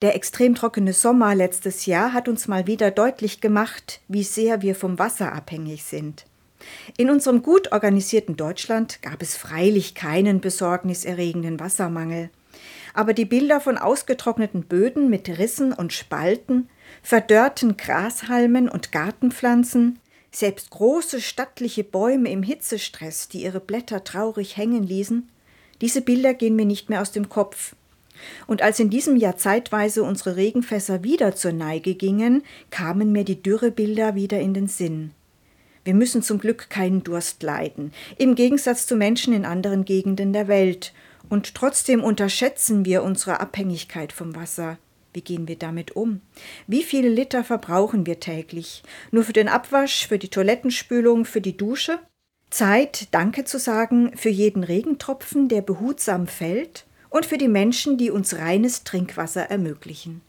Der extrem trockene Sommer letztes Jahr hat uns mal wieder deutlich gemacht, wie sehr wir vom Wasser abhängig sind. In unserem gut organisierten Deutschland gab es freilich keinen besorgniserregenden Wassermangel. Aber die Bilder von ausgetrockneten Böden mit Rissen und Spalten, verdörrten Grashalmen und Gartenpflanzen, selbst große stattliche Bäume im Hitzestress, die ihre Blätter traurig hängen ließen, diese Bilder gehen mir nicht mehr aus dem Kopf. Und als in diesem Jahr zeitweise unsere Regenfässer wieder zur Neige gingen, kamen mir die Dürrebilder wieder in den Sinn. Wir müssen zum Glück keinen Durst leiden, im Gegensatz zu Menschen in anderen Gegenden der Welt, und trotzdem unterschätzen wir unsere Abhängigkeit vom Wasser. Wie gehen wir damit um? Wie viele Liter verbrauchen wir täglich? Nur für den Abwasch, für die Toilettenspülung, für die Dusche? Zeit, Danke zu sagen für jeden Regentropfen, der behutsam fällt? Und für die Menschen, die uns reines Trinkwasser ermöglichen.